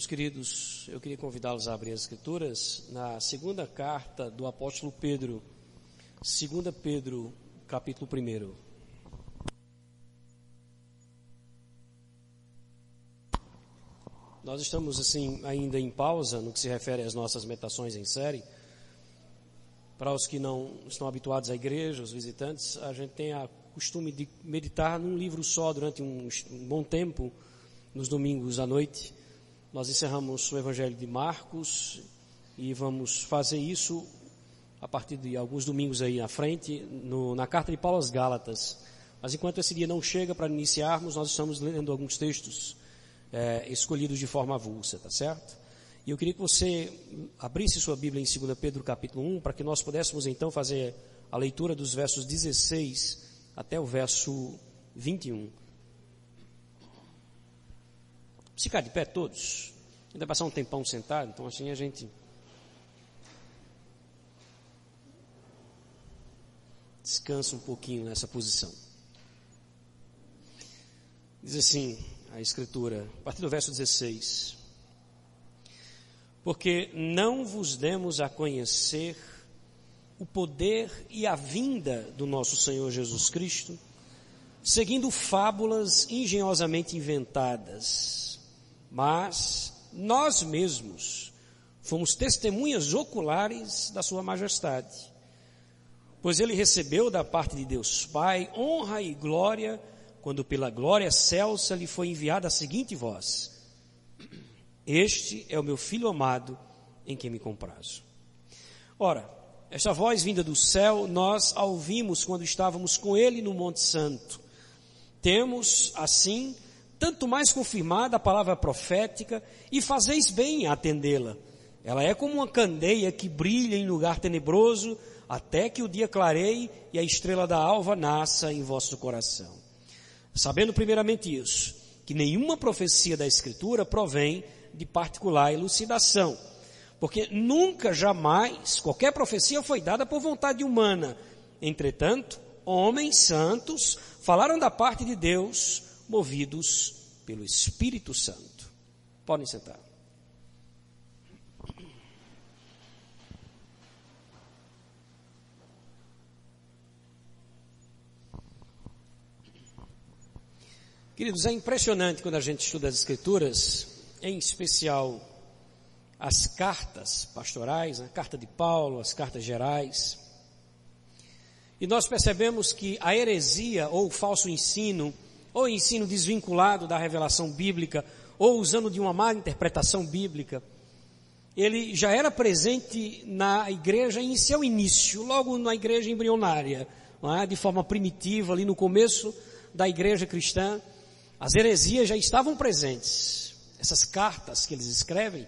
Meus queridos, eu queria convidá-los a abrir as Escrituras na segunda carta do apóstolo Pedro, 2 Pedro, capítulo 1. Nós estamos assim ainda em pausa no que se refere às nossas meditações em série. Para os que não estão habituados à igreja, os visitantes, a gente tem a costume de meditar num livro só durante um bom tempo, nos domingos à noite. Nós encerramos o Evangelho de Marcos e vamos fazer isso a partir de alguns domingos aí na frente, no, na carta de Paulo aos Gálatas. Mas enquanto esse dia não chega para iniciarmos, nós estamos lendo alguns textos é, escolhidos de forma avulsa, tá certo? E eu queria que você abrisse sua Bíblia em 2 Pedro capítulo 1, para que nós pudéssemos então fazer a leitura dos versos 16 até o verso 21. Ficar de pé todos. Ainda passar um tempão sentado, então assim a gente descansa um pouquinho nessa posição. Diz assim a Escritura, a partir do verso 16: Porque não vos demos a conhecer o poder e a vinda do nosso Senhor Jesus Cristo, seguindo fábulas engenhosamente inventadas mas nós mesmos fomos testemunhas oculares da Sua Majestade. Pois ele recebeu da parte de Deus Pai honra e glória, quando pela glória celsa lhe foi enviada a seguinte voz: Este é o meu filho amado, em quem me comprazo. Ora, esta voz vinda do céu, nós a ouvimos quando estávamos com ele no Monte Santo. Temos, assim, tanto mais confirmada a palavra profética, e fazeis bem a atendê-la. Ela é como uma candeia que brilha em lugar tenebroso, até que o dia clareie e a estrela da alva nasça em vosso coração. Sabendo primeiramente isso, que nenhuma profecia da Escritura provém de particular elucidação, porque nunca, jamais, qualquer profecia foi dada por vontade humana. Entretanto, homens santos falaram da parte de Deus, movidos pelo Espírito Santo. Podem sentar. Queridos, é impressionante quando a gente estuda as Escrituras, em especial as cartas pastorais, a carta de Paulo, as cartas gerais, e nós percebemos que a heresia ou o falso ensino ou ensino desvinculado da revelação bíblica, ou usando de uma má interpretação bíblica, ele já era presente na igreja em seu início, logo na igreja embrionária, é? de forma primitiva, ali no começo da igreja cristã, as heresias já estavam presentes. Essas cartas que eles escrevem,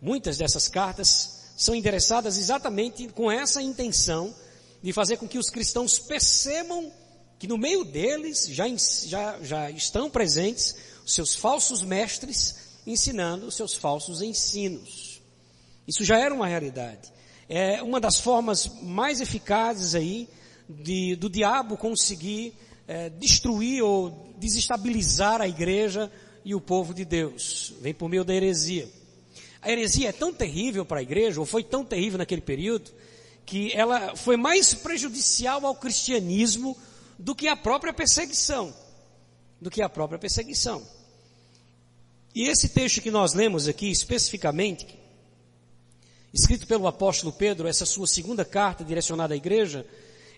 muitas dessas cartas são endereçadas exatamente com essa intenção de fazer com que os cristãos percebam que no meio deles já, já, já estão presentes os seus falsos mestres ensinando os seus falsos ensinos. Isso já era uma realidade. É uma das formas mais eficazes aí de, do diabo conseguir é, destruir ou desestabilizar a igreja e o povo de Deus. Vem por meio da heresia. A heresia é tão terrível para a igreja, ou foi tão terrível naquele período, que ela foi mais prejudicial ao cristianismo do que a própria perseguição. Do que a própria perseguição. E esse texto que nós lemos aqui, especificamente, escrito pelo apóstolo Pedro, essa sua segunda carta direcionada à igreja,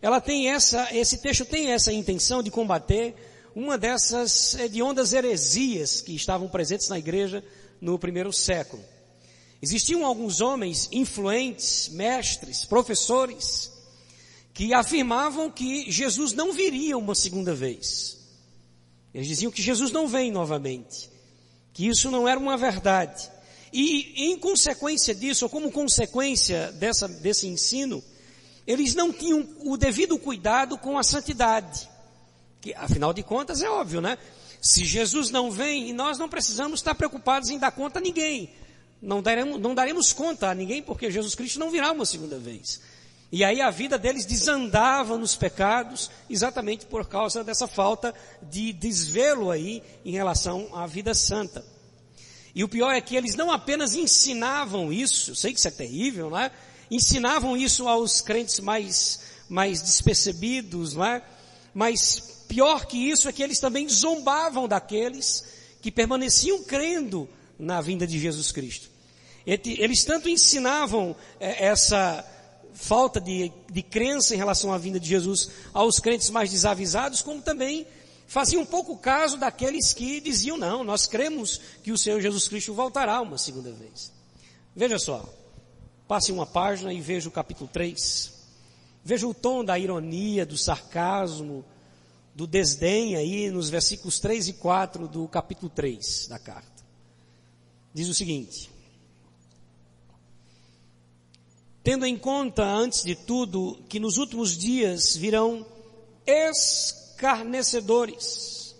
ela tem essa, esse texto tem essa intenção de combater uma dessas hediondas heresias que estavam presentes na igreja no primeiro século. Existiam alguns homens influentes, mestres, professores, que afirmavam que Jesus não viria uma segunda vez. Eles diziam que Jesus não vem novamente, que isso não era uma verdade. E em consequência disso, ou como consequência dessa, desse ensino, eles não tinham o devido cuidado com a santidade. Que, afinal de contas, é óbvio, né? Se Jesus não vem, nós não precisamos estar preocupados em dar conta a ninguém. Não daremos, não daremos conta a ninguém, porque Jesus Cristo não virá uma segunda vez. E aí a vida deles desandava nos pecados, exatamente por causa dessa falta de desvelo aí em relação à vida santa. E o pior é que eles não apenas ensinavam isso, sei que isso é terrível, não é? Ensinavam isso aos crentes mais, mais despercebidos, não é? Mas pior que isso é que eles também zombavam daqueles que permaneciam crendo na vinda de Jesus Cristo. Eles tanto ensinavam é, essa falta de, de crença em relação à vinda de Jesus aos crentes mais desavisados, como também faziam um pouco caso daqueles que diziam, não, nós cremos que o Senhor Jesus Cristo voltará uma segunda vez. Veja só, passe uma página e veja o capítulo 3. Veja o tom da ironia, do sarcasmo, do desdém aí nos versículos 3 e 4 do capítulo 3 da carta. Diz o seguinte: Tendo em conta, antes de tudo, que nos últimos dias virão escarnecedores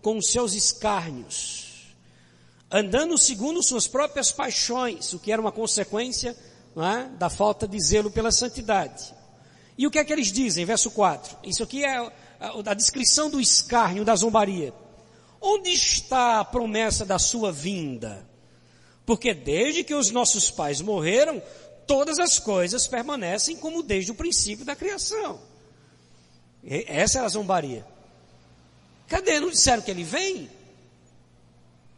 com seus escárnios, andando segundo suas próprias paixões, o que era uma consequência é, da falta de zelo pela santidade. E o que é que eles dizem? Verso 4. Isso aqui é a, descrição do escárnio, da zombaria. Onde está a promessa da sua vinda? Porque desde que os nossos pais morreram, todas as coisas permanecem como desde o princípio da criação. Essa era a zombaria. Cadê? Não disseram que ele vem?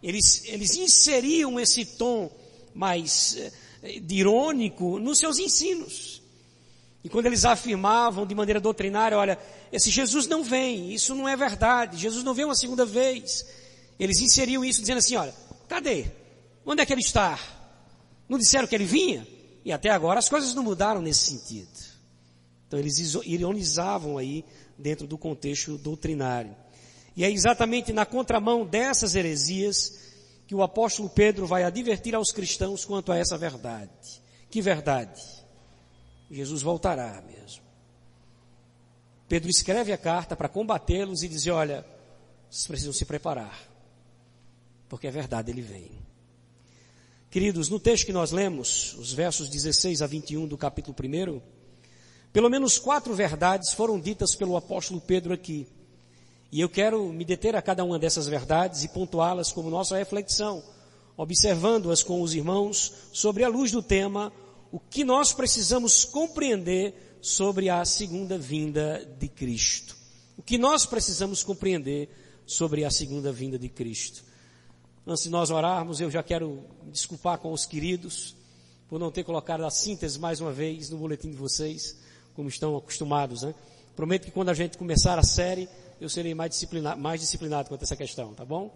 Eles, eles inseriam esse tom mais eh, irônico nos seus ensinos. E quando eles afirmavam de maneira doutrinária, olha, esse Jesus não vem, isso não é verdade, Jesus não vem uma segunda vez. Eles inseriam isso dizendo assim, olha, cadê? Onde é que ele está? Não disseram que ele vinha? E até agora as coisas não mudaram nesse sentido. Então eles ironizavam aí dentro do contexto doutrinário. E é exatamente na contramão dessas heresias que o apóstolo Pedro vai advertir aos cristãos quanto a essa verdade. Que verdade? Jesus voltará mesmo. Pedro escreve a carta para combatê-los e dizer: olha, vocês precisam se preparar, porque é verdade, ele vem. Queridos, no texto que nós lemos, os versos 16 a 21 do capítulo 1, pelo menos quatro verdades foram ditas pelo apóstolo Pedro aqui. E eu quero me deter a cada uma dessas verdades e pontuá-las como nossa reflexão, observando-as com os irmãos sobre a luz do tema, o que nós precisamos compreender sobre a segunda vinda de Cristo. O que nós precisamos compreender sobre a segunda vinda de Cristo. Antes de nós orarmos, eu já quero desculpar com os queridos por não ter colocado a síntese mais uma vez no boletim de vocês, como estão acostumados, né? Prometo que quando a gente começar a série, eu serei mais disciplinado, mais disciplinado quanto a essa questão, tá bom?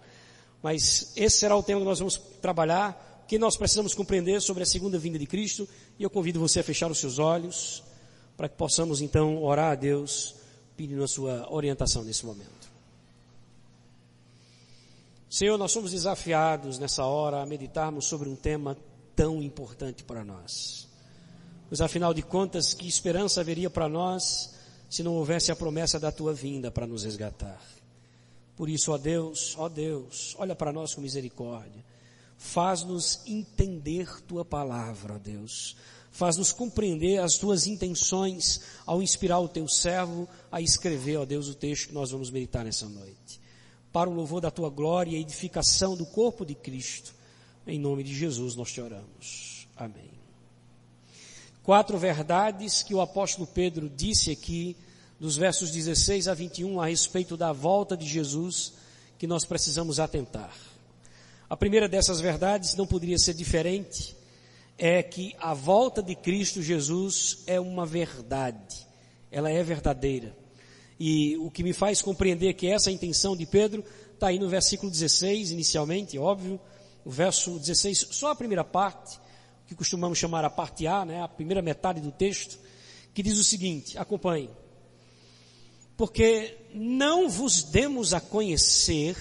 Mas esse será o tema que nós vamos trabalhar, que nós precisamos compreender sobre a segunda vinda de Cristo, e eu convido você a fechar os seus olhos, para que possamos então orar a Deus, pedindo a sua orientação nesse momento. Senhor, nós somos desafiados nessa hora a meditarmos sobre um tema tão importante para nós. Pois afinal de contas, que esperança haveria para nós se não houvesse a promessa da tua vinda para nos resgatar? Por isso, ó Deus, ó Deus, olha para nós com misericórdia. Faz-nos entender tua palavra, ó Deus. Faz-nos compreender as tuas intenções ao inspirar o teu servo a escrever, ó Deus, o texto que nós vamos meditar nessa noite para o louvor da tua glória e edificação do corpo de Cristo. Em nome de Jesus nós te oramos. Amém. Quatro verdades que o apóstolo Pedro disse aqui, dos versos 16 a 21, a respeito da volta de Jesus, que nós precisamos atentar. A primeira dessas verdades não poderia ser diferente, é que a volta de Cristo Jesus é uma verdade, ela é verdadeira. E o que me faz compreender que essa é a intenção de Pedro está aí no versículo 16, inicialmente, óbvio. O verso 16, só a primeira parte, que costumamos chamar a parte A, né, a primeira metade do texto, que diz o seguinte: acompanhe. Porque não vos demos a conhecer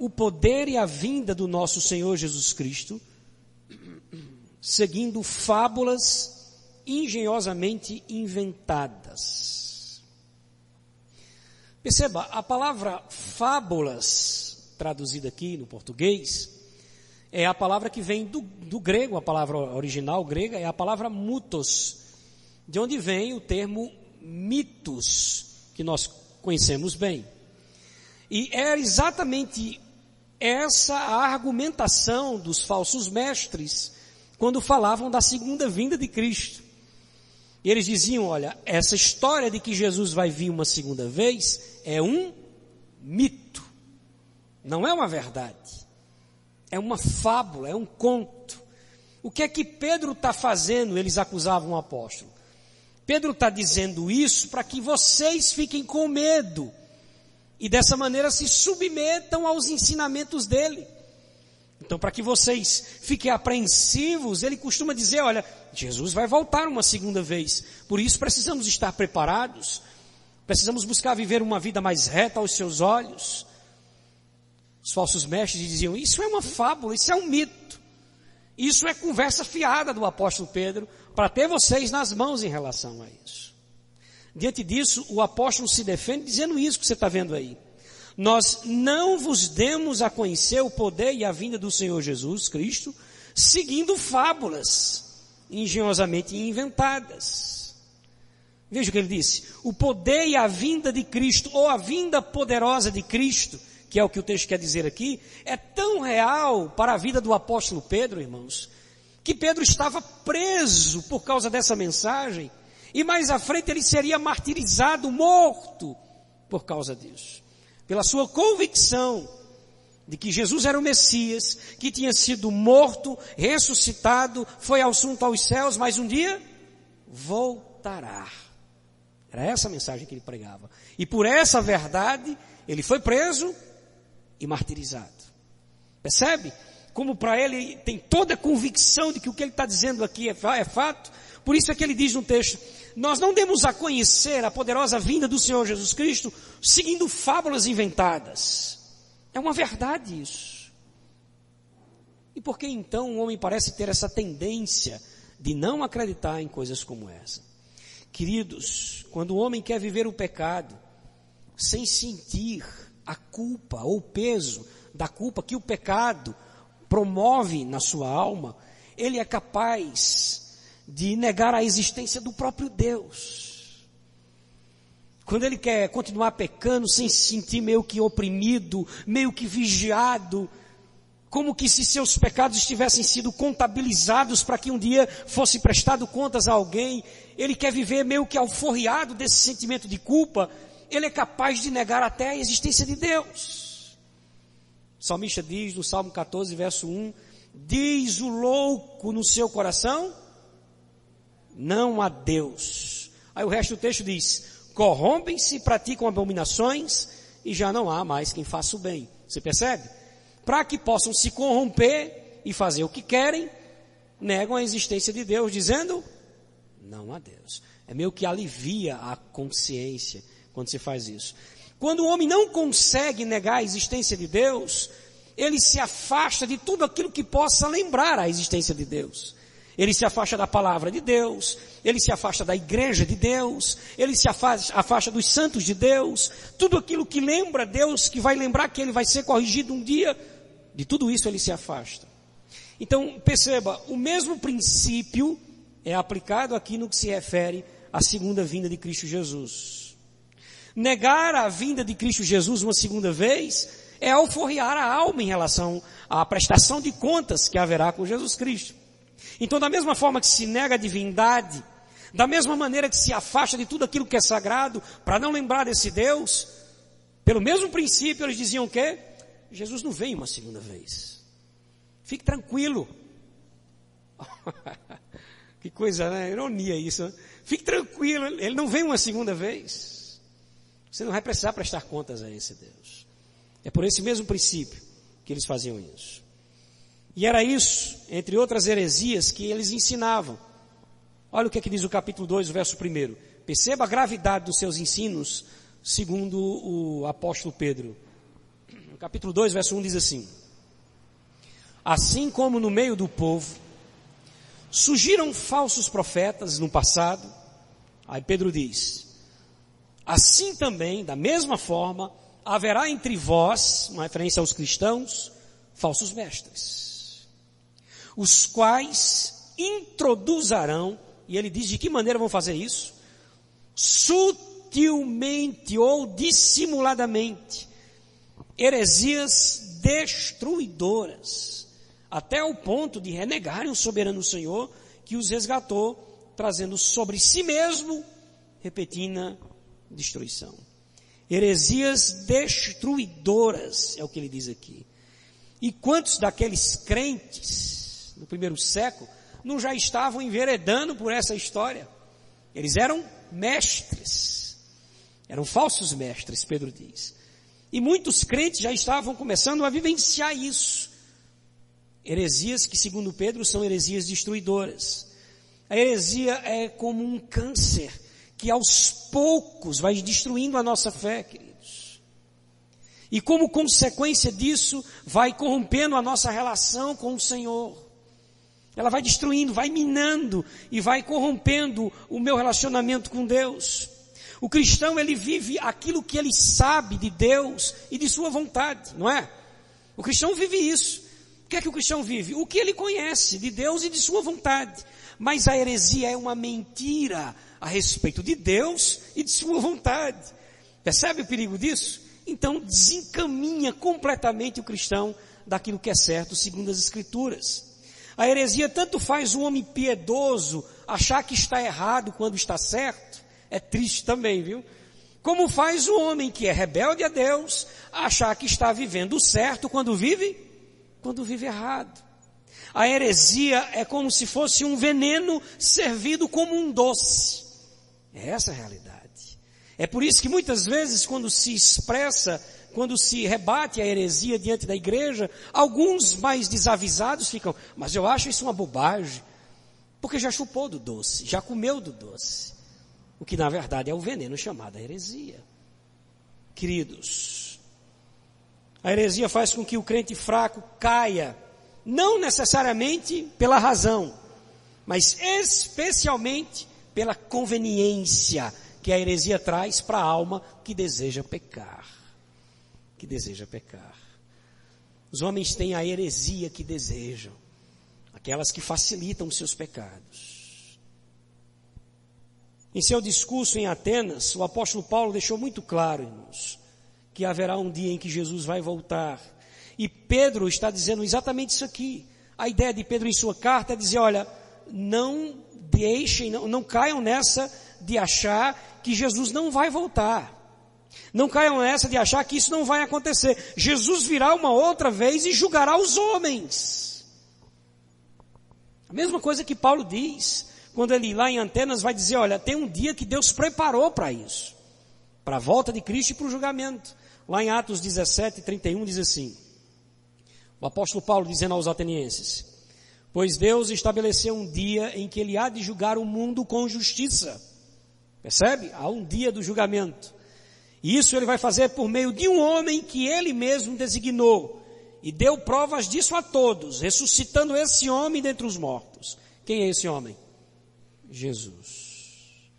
o poder e a vinda do nosso Senhor Jesus Cristo, seguindo fábulas engenhosamente inventadas Perceba, a palavra fábulas, traduzida aqui no português, é a palavra que vem do, do grego, a palavra original grega é a palavra mutos, de onde vem o termo mitos, que nós conhecemos bem. E é exatamente essa a argumentação dos falsos mestres quando falavam da segunda vinda de Cristo. E eles diziam, olha, essa história de que Jesus vai vir uma segunda vez é um mito. Não é uma verdade. É uma fábula, é um conto. O que é que Pedro está fazendo? Eles acusavam o apóstolo. Pedro está dizendo isso para que vocês fiquem com medo e dessa maneira se submetam aos ensinamentos dele. Então, para que vocês fiquem apreensivos, ele costuma dizer: olha, Jesus vai voltar uma segunda vez, por isso precisamos estar preparados, precisamos buscar viver uma vida mais reta aos seus olhos. Os falsos mestres diziam: isso é uma fábula, isso é um mito, isso é conversa fiada do apóstolo Pedro, para ter vocês nas mãos em relação a isso. Diante disso, o apóstolo se defende dizendo isso que você está vendo aí. Nós não vos demos a conhecer o poder e a vinda do Senhor Jesus Cristo, seguindo fábulas engenhosamente inventadas. Veja o que ele disse: o poder e a vinda de Cristo, ou a vinda poderosa de Cristo, que é o que o texto quer dizer aqui, é tão real para a vida do apóstolo Pedro, irmãos, que Pedro estava preso por causa dessa mensagem, e mais à frente ele seria martirizado, morto, por causa disso pela sua convicção de que Jesus era o Messias, que tinha sido morto, ressuscitado, foi assunto aos céus, mas um dia voltará. Era essa a mensagem que ele pregava. E por essa verdade, ele foi preso e martirizado. Percebe? Como para ele tem toda a convicção de que o que ele está dizendo aqui é, é fato. Por isso é que ele diz no texto, nós não demos a conhecer a poderosa vinda do Senhor Jesus Cristo seguindo fábulas inventadas. É uma verdade isso. E por que então o homem parece ter essa tendência de não acreditar em coisas como essa? Queridos, quando o homem quer viver o pecado sem sentir a culpa ou o peso da culpa que o pecado promove na sua alma, ele é capaz de negar a existência do próprio Deus. Quando ele quer continuar pecando sem se sentir meio que oprimido, meio que vigiado, como que se seus pecados tivessem sido contabilizados para que um dia fosse prestado contas a alguém, ele quer viver meio que alforriado desse sentimento de culpa, ele é capaz de negar até a existência de Deus. O salmista diz no Salmo 14, verso 1, diz o louco no seu coração, não a Deus. Aí o resto do texto diz: corrompem-se, praticam abominações e já não há mais quem faça o bem. Você percebe? Para que possam se corromper e fazer o que querem, negam a existência de Deus, dizendo não a Deus. É meio que alivia a consciência quando se faz isso. Quando o homem não consegue negar a existência de Deus, ele se afasta de tudo aquilo que possa lembrar a existência de Deus. Ele se afasta da palavra de Deus, ele se afasta da igreja de Deus, ele se afasta, afasta dos santos de Deus, tudo aquilo que lembra Deus, que vai lembrar que ele vai ser corrigido um dia, de tudo isso ele se afasta. Então, perceba, o mesmo princípio é aplicado aqui no que se refere à segunda vinda de Cristo Jesus. Negar a vinda de Cristo Jesus uma segunda vez é alforriar a alma em relação à prestação de contas que haverá com Jesus Cristo. Então, da mesma forma que se nega a divindade, da mesma maneira que se afasta de tudo aquilo que é sagrado, para não lembrar desse Deus, pelo mesmo princípio eles diziam o quê? Jesus não vem uma segunda vez. Fique tranquilo. que coisa, né? Ironia isso. Né? Fique tranquilo, ele não vem uma segunda vez. Você não vai precisar prestar contas a esse Deus. É por esse mesmo princípio que eles faziam isso. E era isso, entre outras heresias, que eles ensinavam. Olha o que, é que diz o capítulo 2, o verso 1. Perceba a gravidade dos seus ensinos, segundo o apóstolo Pedro. Capítulo 2, verso 1 diz assim: Assim como no meio do povo surgiram falsos profetas no passado, aí Pedro diz: Assim também, da mesma forma, haverá entre vós, uma referência aos cristãos, falsos mestres os quais introduzarão, e ele diz de que maneira vão fazer isso? Sutilmente ou dissimuladamente, heresias destruidoras, até o ponto de renegarem o soberano Senhor que os resgatou, trazendo sobre si mesmo repentina destruição. Heresias destruidoras, é o que ele diz aqui. E quantos daqueles crentes no primeiro século não já estavam enveredando por essa história? Eles eram mestres, eram falsos mestres, Pedro diz. E muitos crentes já estavam começando a vivenciar isso. Heresias que, segundo Pedro, são heresias destruidoras. A heresia é como um câncer que aos poucos vai destruindo a nossa fé, queridos. E como consequência disso, vai corrompendo a nossa relação com o Senhor. Ela vai destruindo, vai minando e vai corrompendo o meu relacionamento com Deus. O cristão, ele vive aquilo que ele sabe de Deus e de sua vontade, não é? O cristão vive isso. O que é que o cristão vive? O que ele conhece de Deus e de sua vontade. Mas a heresia é uma mentira a respeito de Deus e de sua vontade. Percebe o perigo disso? Então desencaminha completamente o cristão daquilo que é certo segundo as escrituras. A heresia tanto faz o homem piedoso achar que está errado quando está certo, é triste também, viu? Como faz o homem que é rebelde a Deus achar que está vivendo certo quando vive, quando vive errado. A heresia é como se fosse um veneno servido como um doce. É essa a realidade. É por isso que muitas vezes quando se expressa, quando se rebate a heresia diante da igreja, alguns mais desavisados ficam, mas eu acho isso uma bobagem. Porque já chupou do doce, já comeu do doce. O que na verdade é o veneno chamado heresia. Queridos, a heresia faz com que o crente fraco caia, não necessariamente pela razão, mas especialmente pela conveniência que a heresia traz para a alma que deseja pecar. Que deseja pecar. Os homens têm a heresia que desejam, aquelas que facilitam seus pecados. Em seu discurso em Atenas, o apóstolo Paulo deixou muito claro, irmãos, que haverá um dia em que Jesus vai voltar. E Pedro está dizendo exatamente isso aqui. A ideia de Pedro em sua carta é dizer, olha, não deixem, não, não caiam nessa de achar que Jesus não vai voltar. Não caiam nessa de achar que isso não vai acontecer. Jesus virá uma outra vez e julgará os homens. A mesma coisa que Paulo diz quando ele lá em Antenas vai dizer, olha, tem um dia que Deus preparou para isso, para a volta de Cristo e para o julgamento. Lá em Atos 17, 31 diz assim, o apóstolo Paulo dizendo aos atenienses, pois Deus estabeleceu um dia em que ele há de julgar o mundo com justiça. Percebe? Há um dia do julgamento. E isso ele vai fazer por meio de um homem que ele mesmo designou e deu provas disso a todos, ressuscitando esse homem dentre os mortos. Quem é esse homem? Jesus.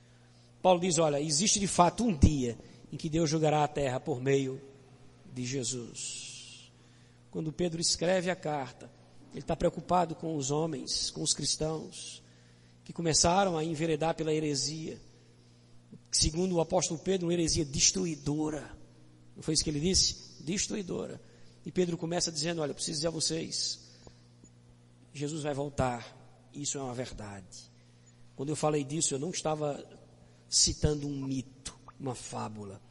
Paulo diz: olha, existe de fato um dia em que Deus julgará a terra por meio de Jesus. Quando Pedro escreve a carta, ele está preocupado com os homens, com os cristãos, que começaram a enveredar pela heresia. Segundo o apóstolo Pedro, uma heresia destruidora. Não foi isso que ele disse? Destruidora. E Pedro começa dizendo: Olha, preciso dizer a vocês, Jesus vai voltar. Isso é uma verdade. Quando eu falei disso, eu não estava citando um mito, uma fábula,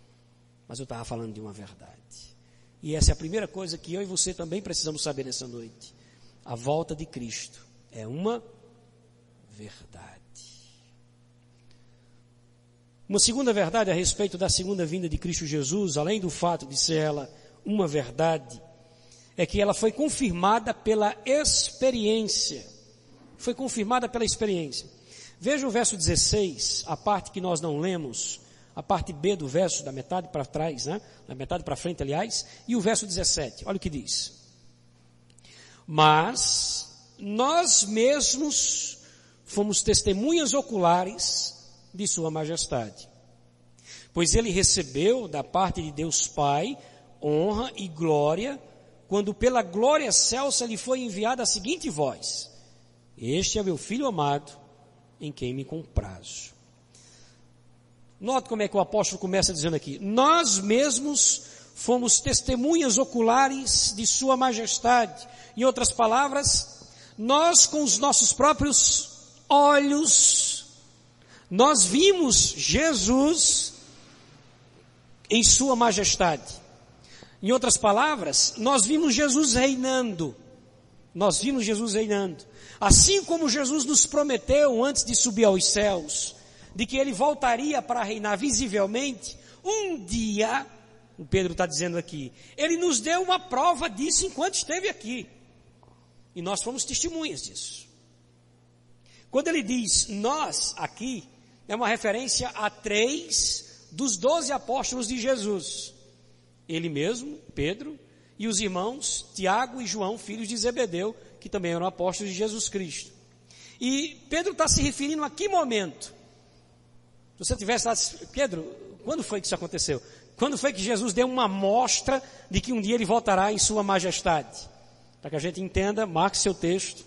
mas eu estava falando de uma verdade. E essa é a primeira coisa que eu e você também precisamos saber nessa noite. A volta de Cristo é uma verdade. Uma segunda verdade a respeito da segunda vinda de Cristo Jesus, além do fato de ser ela uma verdade, é que ela foi confirmada pela experiência. Foi confirmada pela experiência. Veja o verso 16, a parte que nós não lemos, a parte B do verso, da metade para trás, né? Da metade para frente, aliás, e o verso 17. Olha o que diz. Mas nós mesmos fomos testemunhas oculares de Sua Majestade. Pois ele recebeu da parte de Deus Pai honra e glória, quando pela glória celsa lhe foi enviada a seguinte voz: Este é meu filho amado, em quem me comprazo. Note como é que o apóstolo começa dizendo aqui: Nós mesmos fomos testemunhas oculares de Sua Majestade. Em outras palavras, nós com os nossos próprios olhos, nós vimos Jesus em Sua Majestade. Em outras palavras, nós vimos Jesus reinando. Nós vimos Jesus reinando. Assim como Jesus nos prometeu antes de subir aos céus, de que ele voltaria para reinar visivelmente, um dia, o Pedro está dizendo aqui, ele nos deu uma prova disso enquanto esteve aqui. E nós fomos testemunhas disso. Quando ele diz nós aqui, é uma referência a três dos doze apóstolos de Jesus ele mesmo, Pedro, e os irmãos Tiago e João, filhos de Zebedeu, que também eram apóstolos de Jesus Cristo. E Pedro está se referindo a que momento? Se você tivesse lá, Pedro, quando foi que isso aconteceu? Quando foi que Jesus deu uma amostra de que um dia ele voltará em sua majestade? Para que a gente entenda, marque seu texto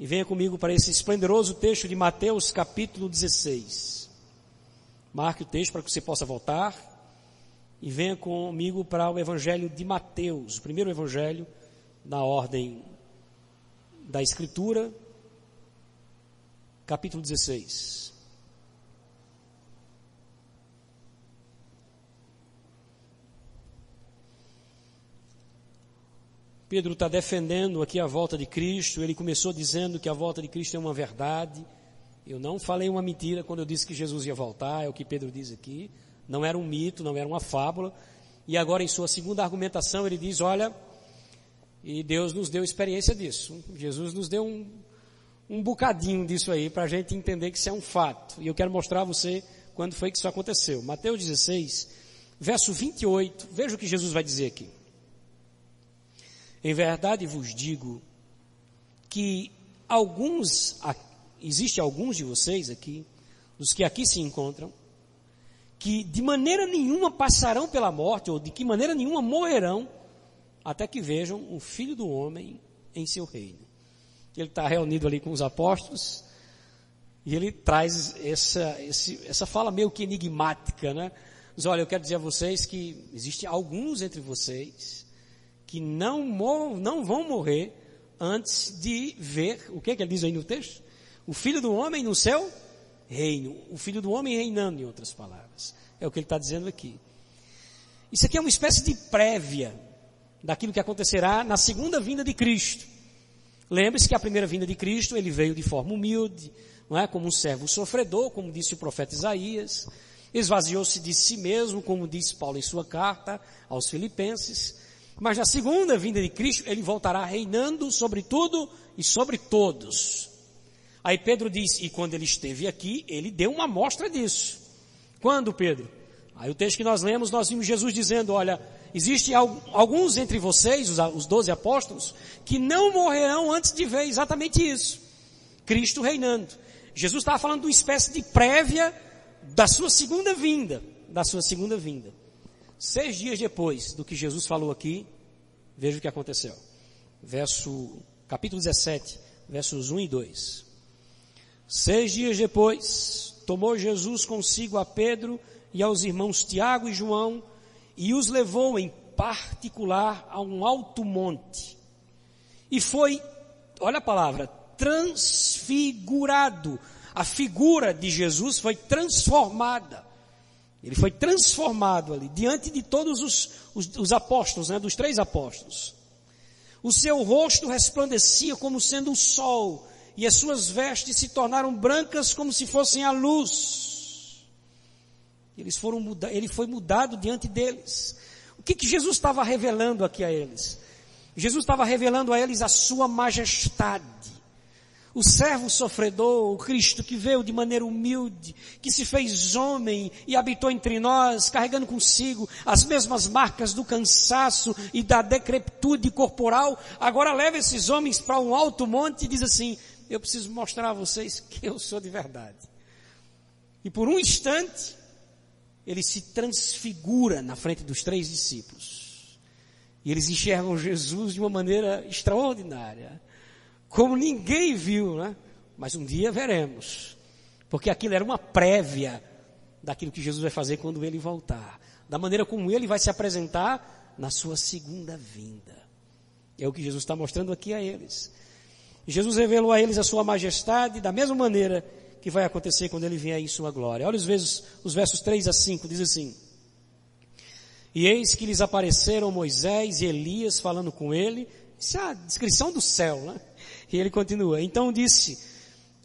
e venha comigo para esse esplendoroso texto de Mateus capítulo 16. Marque o texto para que você possa voltar e venha comigo para o Evangelho de Mateus, o primeiro Evangelho na ordem da Escritura, capítulo 16. Pedro está defendendo aqui a volta de Cristo. Ele começou dizendo que a volta de Cristo é uma verdade. Eu não falei uma mentira quando eu disse que Jesus ia voltar, é o que Pedro diz aqui não era um mito, não era uma fábula. E agora, em sua segunda argumentação, ele diz: Olha, e Deus nos deu experiência disso. Jesus nos deu um, um bocadinho disso aí para a gente entender que isso é um fato. E eu quero mostrar a você quando foi que isso aconteceu. Mateus 16, verso 28, veja o que Jesus vai dizer aqui. Em verdade vos digo que alguns, existe alguns de vocês aqui, os que aqui se encontram, que de maneira nenhuma passarão pela morte, ou de que maneira nenhuma morrerão, até que vejam o Filho do Homem em seu reino. Ele está reunido ali com os apóstolos, e ele traz essa, essa fala meio que enigmática, né? Mas olha, eu quero dizer a vocês que existem alguns entre vocês que não, não vão morrer antes de ver, o que, que ele diz aí no texto? O Filho do Homem no céu reino. O filho do homem reinando, em outras palavras. É o que ele está dizendo aqui. Isso aqui é uma espécie de prévia daquilo que acontecerá na segunda vinda de Cristo. Lembre-se que a primeira vinda de Cristo, ele veio de forma humilde, não é? Como um servo sofredor, como disse o profeta Isaías. Esvaziou-se de si mesmo, como disse Paulo em sua carta aos Filipenses. Mas na segunda vinda de Cristo, ele voltará reinando sobre tudo e sobre todos. Aí Pedro diz, e quando ele esteve aqui, ele deu uma amostra disso. Quando, Pedro? Aí o texto que nós lemos, nós vimos Jesus dizendo, olha, existem alguns entre vocês, os doze apóstolos, que não morrerão antes de ver exatamente isso. Cristo reinando. Jesus estava falando de uma espécie de prévia da sua segunda vinda, da sua segunda vinda. Seis dias depois do que Jesus falou aqui, veja o que aconteceu. Verso, capítulo 17, versos 1 e 2. Seis dias depois, tomou Jesus consigo a Pedro e aos irmãos Tiago e João e os levou em particular a um alto monte. E foi, olha a palavra, transfigurado. A figura de Jesus foi transformada. Ele foi transformado ali, diante de todos os, os, os apóstolos, né, dos três apóstolos. O seu rosto resplandecia como sendo o sol, e as suas vestes se tornaram brancas como se fossem a luz. Eles foram muda ele foi mudado diante deles. O que, que Jesus estava revelando aqui a eles? Jesus estava revelando a eles a sua majestade. O servo sofredor, o Cristo que veio de maneira humilde, que se fez homem e habitou entre nós, carregando consigo as mesmas marcas do cansaço e da decrepitude corporal, agora leva esses homens para um alto monte e diz assim, eu preciso mostrar a vocês que eu sou de verdade. E por um instante, ele se transfigura na frente dos três discípulos. E eles enxergam Jesus de uma maneira extraordinária. Como ninguém viu, né? Mas um dia veremos. Porque aquilo era uma prévia daquilo que Jesus vai fazer quando ele voltar. da maneira como ele vai se apresentar na sua segunda vinda. É o que Jesus está mostrando aqui a eles. Jesus revelou a eles a sua majestade da mesma maneira que vai acontecer quando ele vier em sua glória. Olha os os versos 3 a 5, diz assim. E eis que lhes apareceram Moisés e Elias falando com ele. Isso é a descrição do céu, né? E ele continua. Então disse,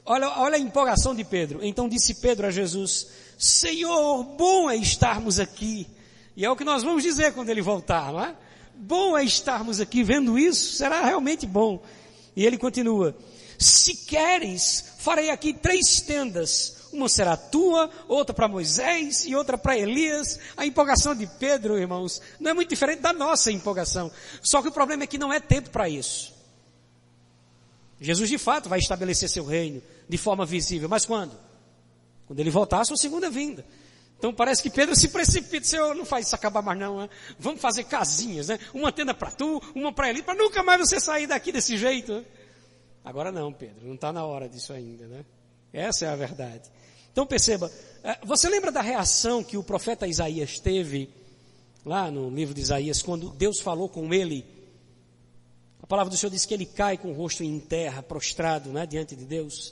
olha, olha a empolgação de Pedro. Então disse Pedro a Jesus, Senhor, bom é estarmos aqui. E é o que nós vamos dizer quando ele voltar, não é? Bom é estarmos aqui vendo isso, será realmente bom. E ele continua, se queres, farei aqui três tendas. Uma será tua, outra para Moisés e outra para Elias. A empolgação de Pedro, irmãos, não é muito diferente da nossa empolgação. Só que o problema é que não é tempo para isso. Jesus de fato vai estabelecer seu reino de forma visível, mas quando? Quando ele voltar a sua segunda vinda. Então parece que Pedro se precipita, Senhor, não faz isso acabar mais não, né? vamos fazer casinhas, né? Uma tenda para tu, uma para ele, para nunca mais você sair daqui desse jeito. Né? Agora não, Pedro, não está na hora disso ainda, né? Essa é a verdade. Então perceba, é, você lembra da reação que o profeta Isaías teve lá no livro de Isaías, quando Deus falou com ele? A palavra do Senhor diz que ele cai com o rosto em terra, prostrado, né, diante de Deus.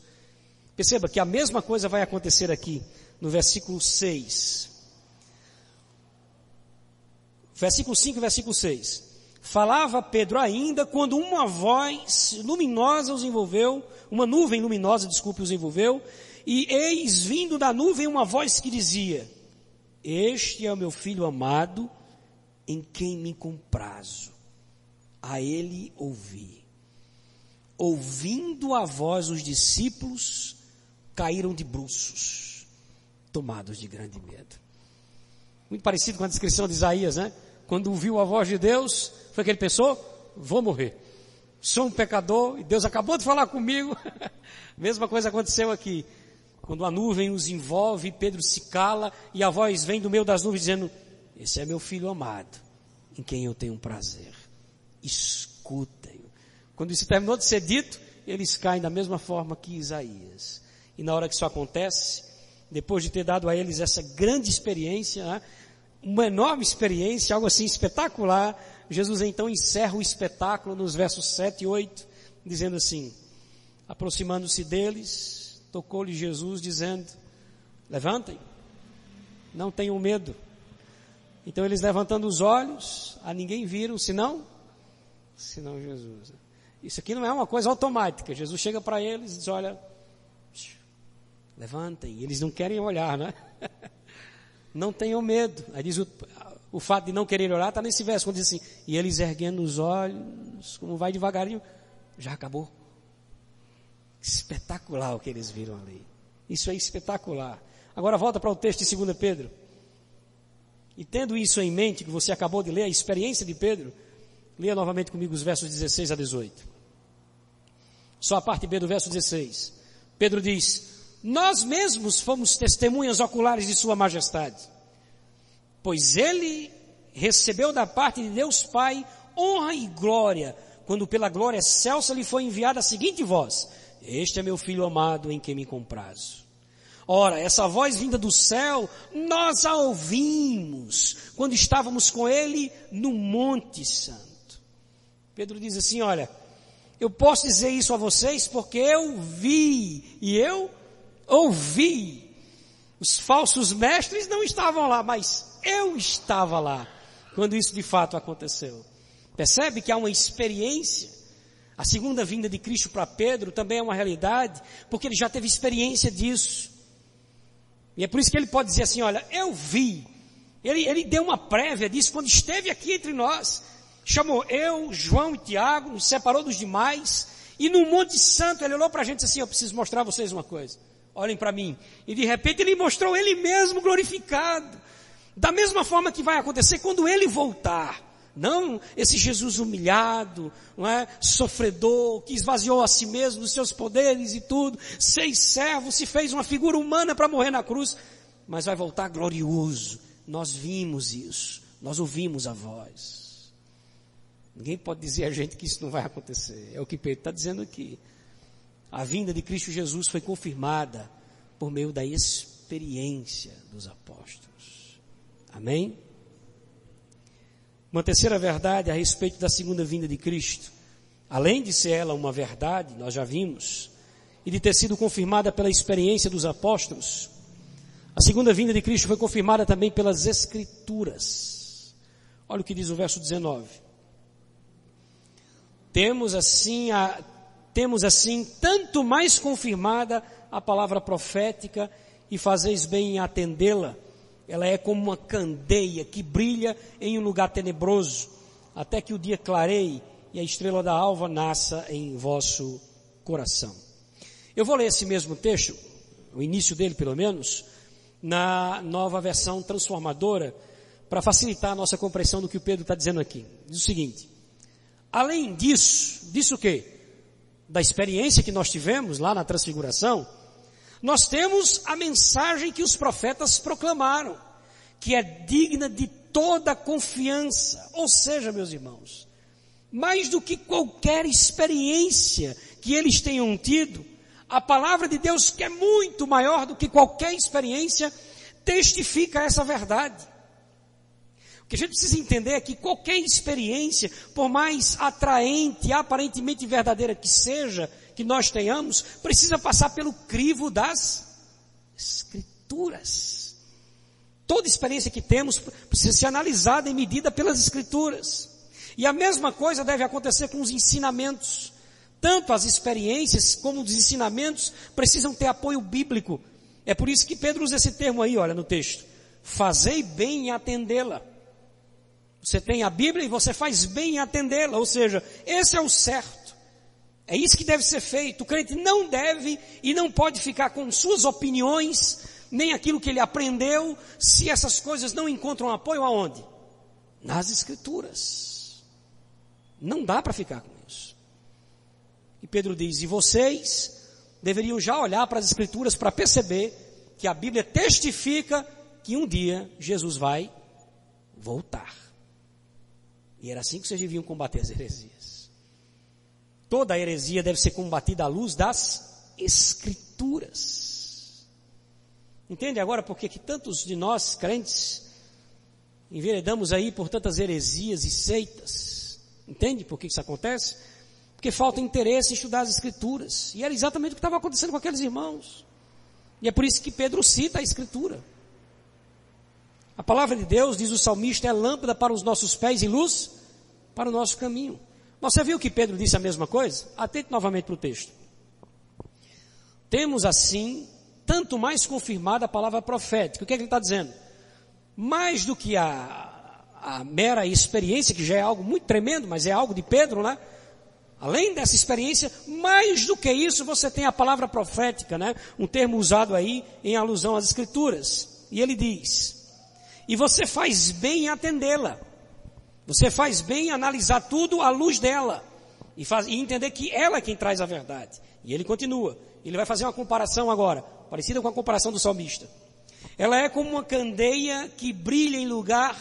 Perceba que a mesma coisa vai acontecer aqui, no versículo 6. Versículo 5 e versículo 6. Falava Pedro ainda quando uma voz luminosa os envolveu, uma nuvem luminosa, desculpe, os envolveu, e eis vindo da nuvem uma voz que dizia: Este é o meu filho amado, em quem me comprazo. A ele ouvi. Ouvindo a voz, os discípulos caíram de bruços, tomados de grande medo. Muito parecido com a descrição de Isaías, né? Quando ouviu a voz de Deus, foi que ele pensou, vou morrer. Sou um pecador e Deus acabou de falar comigo. Mesma coisa aconteceu aqui. Quando a nuvem os envolve, Pedro se cala e a voz vem do meio das nuvens dizendo, esse é meu filho amado, em quem eu tenho prazer. Escutem-o. Quando isso terminou de ser dito, eles caem da mesma forma que Isaías. E na hora que isso acontece, depois de ter dado a eles essa grande experiência, né, uma enorme experiência, algo assim espetacular, Jesus então encerra o espetáculo nos versos 7 e 8, dizendo assim, aproximando-se deles, tocou-lhe Jesus dizendo, levantem, não tenham medo. Então eles levantando os olhos, a ninguém viram, senão, senão Jesus. Isso aqui não é uma coisa automática. Jesus chega para eles e diz, olha, levantem. Eles não querem olhar, né? Não tenham medo. Aí diz o, o fato de não querer orar está nesse verso, quando diz assim, e eles erguendo os olhos, como vai devagarinho, já acabou. Espetacular o que eles viram ali. Isso é espetacular. Agora volta para o texto de 2 Pedro. E tendo isso em mente, que você acabou de ler, a experiência de Pedro, leia novamente comigo os versos 16 a 18. Só a parte B do verso 16. Pedro diz, nós mesmos fomos testemunhas oculares de Sua Majestade, pois Ele recebeu da parte de Deus Pai honra e glória, quando pela glória excelsa lhe foi enviada a seguinte voz: Este é meu filho amado em quem me comprazo. Ora, essa voz vinda do céu, nós a ouvimos quando estávamos com ele no Monte Santo. Pedro diz assim: Olha, eu posso dizer isso a vocês porque eu vi e eu ouvi. Os falsos mestres não estavam lá, mas eu estava lá quando isso de fato aconteceu. Percebe que há uma experiência. A segunda vinda de Cristo para Pedro também é uma realidade, porque ele já teve experiência disso. E é por isso que ele pode dizer assim: olha, eu vi. Ele, ele deu uma prévia disso quando esteve aqui entre nós. Chamou eu, João e Tiago, nos separou dos demais. E no Monte Santo ele olhou para a gente e disse assim: Eu preciso mostrar a vocês uma coisa olhem para mim. E de repente ele mostrou ele mesmo glorificado. Da mesma forma que vai acontecer quando ele voltar. Não esse Jesus humilhado, não é? sofredor, que esvaziou a si mesmo dos seus poderes e tudo, seis servos, se fez uma figura humana para morrer na cruz, mas vai voltar glorioso. Nós vimos isso, nós ouvimos a voz. Ninguém pode dizer a gente que isso não vai acontecer. É o que Pedro está dizendo aqui a vinda de Cristo Jesus foi confirmada por meio da experiência dos apóstolos. Amém? Uma terceira verdade a respeito da segunda vinda de Cristo. Além de ser ela uma verdade, nós já vimos, e de ter sido confirmada pela experiência dos apóstolos, a segunda vinda de Cristo foi confirmada também pelas Escrituras. Olha o que diz o verso 19. Temos assim, a, temos assim tanto mais confirmada a palavra profética e fazeis bem em atendê-la. Ela é como uma candeia que brilha em um lugar tenebroso, até que o dia clareie e a estrela da alva nasça em vosso coração. Eu vou ler esse mesmo texto, o início dele pelo menos, na nova versão transformadora, para facilitar a nossa compreensão do que o Pedro está dizendo aqui. Diz o seguinte: além disso, disso o quê? Da experiência que nós tivemos lá na transfiguração, nós temos a mensagem que os profetas proclamaram, que é digna de toda confiança. Ou seja, meus irmãos, mais do que qualquer experiência que eles tenham tido, a palavra de Deus, que é muito maior do que qualquer experiência, testifica essa verdade. O que a gente precisa entender é que qualquer experiência, por mais atraente, aparentemente verdadeira que seja, que nós tenhamos, precisa passar pelo crivo das Escrituras. Toda experiência que temos precisa ser analisada e medida pelas Escrituras. E a mesma coisa deve acontecer com os ensinamentos. Tanto as experiências como os ensinamentos precisam ter apoio bíblico. É por isso que Pedro usa esse termo aí, olha, no texto. Fazei bem em atendê-la. Você tem a Bíblia e você faz bem em atendê-la, ou seja, esse é o certo. É isso que deve ser feito. O crente não deve e não pode ficar com suas opiniões, nem aquilo que ele aprendeu, se essas coisas não encontram apoio aonde? Nas Escrituras. Não dá para ficar com e Pedro diz: E vocês deveriam já olhar para as Escrituras para perceber que a Bíblia testifica que um dia Jesus vai voltar. E era assim que vocês deviam combater as heresias. Toda heresia deve ser combatida à luz das Escrituras. Entende agora por que tantos de nós, crentes, enveredamos aí por tantas heresias e seitas? Entende por que isso acontece? porque falta interesse em estudar as escrituras. E era exatamente o que estava acontecendo com aqueles irmãos. E é por isso que Pedro cita a escritura. A palavra de Deus, diz o salmista, é lâmpada para os nossos pés e luz para o nosso caminho. Mas você viu que Pedro disse a mesma coisa? Atente novamente para o texto. Temos assim, tanto mais confirmada a palavra profética. O que, é que ele está dizendo? Mais do que a, a mera experiência, que já é algo muito tremendo, mas é algo de Pedro, né? Além dessa experiência, mais do que isso, você tem a palavra profética, né? Um termo usado aí em alusão às escrituras. E ele diz: "E você faz bem em atendê-la. Você faz bem em analisar tudo à luz dela e, faz, e entender que ela é quem traz a verdade." E ele continua. Ele vai fazer uma comparação agora, parecida com a comparação do salmista. Ela é como uma candeia que brilha em lugar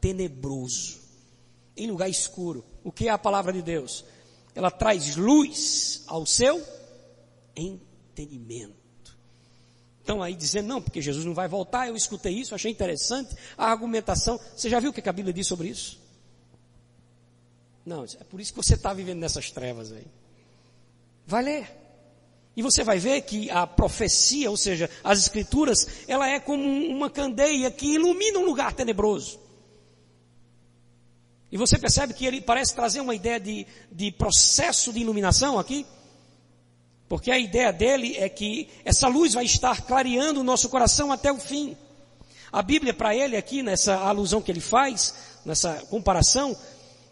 tenebroso, em lugar escuro. O que é a palavra de Deus? ela traz luz ao seu entendimento. Então aí dizendo, não, porque Jesus não vai voltar, eu escutei isso, achei interessante a argumentação. Você já viu o que a Bíblia diz sobre isso? Não, é por isso que você está vivendo nessas trevas aí. Vai ler. E você vai ver que a profecia, ou seja, as escrituras, ela é como uma candeia que ilumina um lugar tenebroso. E você percebe que ele parece trazer uma ideia de, de processo de iluminação aqui? Porque a ideia dele é que essa luz vai estar clareando o nosso coração até o fim. A Bíblia para ele aqui, nessa alusão que ele faz, nessa comparação,